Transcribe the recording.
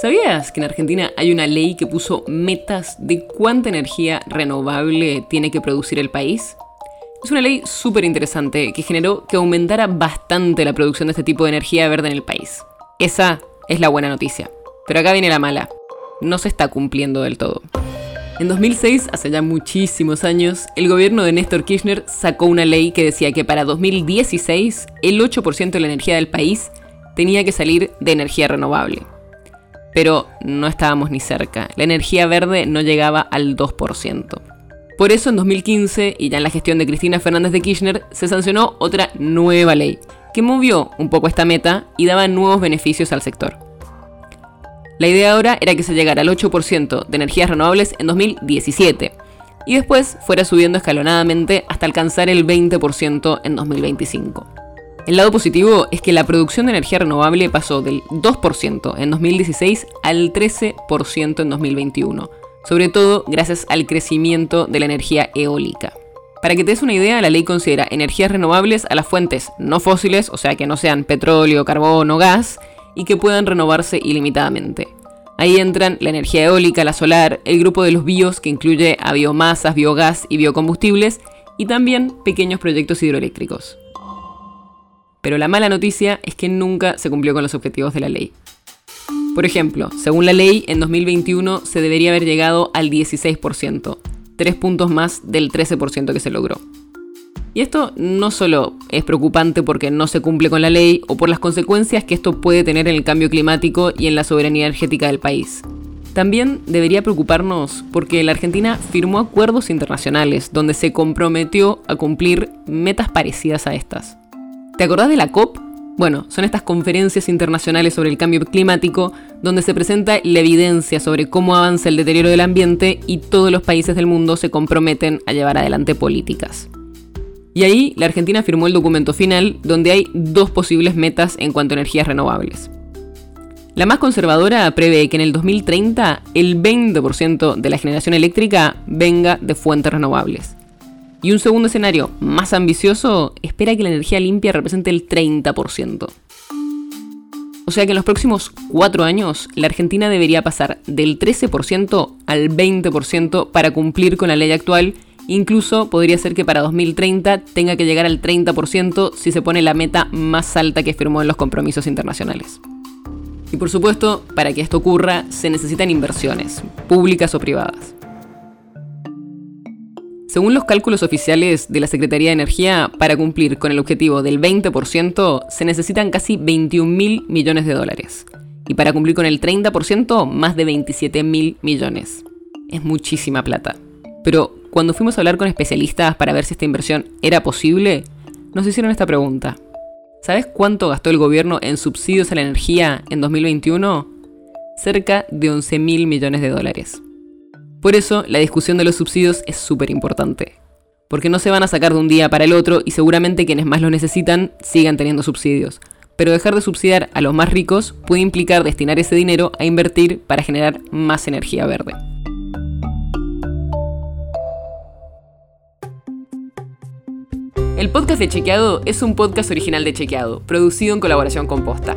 ¿Sabías que en Argentina hay una ley que puso metas de cuánta energía renovable tiene que producir el país? Es una ley súper interesante que generó que aumentara bastante la producción de este tipo de energía verde en el país. Esa es la buena noticia. Pero acá viene la mala. No se está cumpliendo del todo. En 2006, hace ya muchísimos años, el gobierno de Néstor Kirchner sacó una ley que decía que para 2016 el 8% de la energía del país tenía que salir de energía renovable pero no estábamos ni cerca. La energía verde no llegaba al 2%. Por eso en 2015, y ya en la gestión de Cristina Fernández de Kirchner, se sancionó otra nueva ley, que movió un poco esta meta y daba nuevos beneficios al sector. La idea ahora era que se llegara al 8% de energías renovables en 2017 y después fuera subiendo escalonadamente hasta alcanzar el 20% en 2025. El lado positivo es que la producción de energía renovable pasó del 2% en 2016 al 13% en 2021, sobre todo gracias al crecimiento de la energía eólica. Para que te des una idea, la ley considera energías renovables a las fuentes no fósiles, o sea que no sean petróleo, carbón o gas, y que puedan renovarse ilimitadamente. Ahí entran la energía eólica, la solar, el grupo de los bios que incluye a biomasas, biogás y biocombustibles, y también pequeños proyectos hidroeléctricos. Pero la mala noticia es que nunca se cumplió con los objetivos de la ley. Por ejemplo, según la ley, en 2021 se debería haber llegado al 16%, tres puntos más del 13% que se logró. Y esto no solo es preocupante porque no se cumple con la ley o por las consecuencias que esto puede tener en el cambio climático y en la soberanía energética del país. También debería preocuparnos porque la Argentina firmó acuerdos internacionales donde se comprometió a cumplir metas parecidas a estas. ¿Te acordás de la COP? Bueno, son estas conferencias internacionales sobre el cambio climático donde se presenta la evidencia sobre cómo avanza el deterioro del ambiente y todos los países del mundo se comprometen a llevar adelante políticas. Y ahí la Argentina firmó el documento final donde hay dos posibles metas en cuanto a energías renovables. La más conservadora prevé que en el 2030 el 20% de la generación eléctrica venga de fuentes renovables. Y un segundo escenario más ambicioso espera que la energía limpia represente el 30%. O sea que en los próximos cuatro años la Argentina debería pasar del 13% al 20% para cumplir con la ley actual. Incluso podría ser que para 2030 tenga que llegar al 30% si se pone la meta más alta que firmó en los compromisos internacionales. Y por supuesto, para que esto ocurra se necesitan inversiones, públicas o privadas. Según los cálculos oficiales de la Secretaría de Energía, para cumplir con el objetivo del 20% se necesitan casi 21 mil millones de dólares. Y para cumplir con el 30%, más de 27 mil millones. Es muchísima plata. Pero cuando fuimos a hablar con especialistas para ver si esta inversión era posible, nos hicieron esta pregunta. ¿Sabes cuánto gastó el gobierno en subsidios a la energía en 2021? Cerca de 11 mil millones de dólares. Por eso, la discusión de los subsidios es súper importante. Porque no se van a sacar de un día para el otro y seguramente quienes más lo necesitan sigan teniendo subsidios. Pero dejar de subsidiar a los más ricos puede implicar destinar ese dinero a invertir para generar más energía verde. El podcast de Chequeado es un podcast original de Chequeado, producido en colaboración con Posta.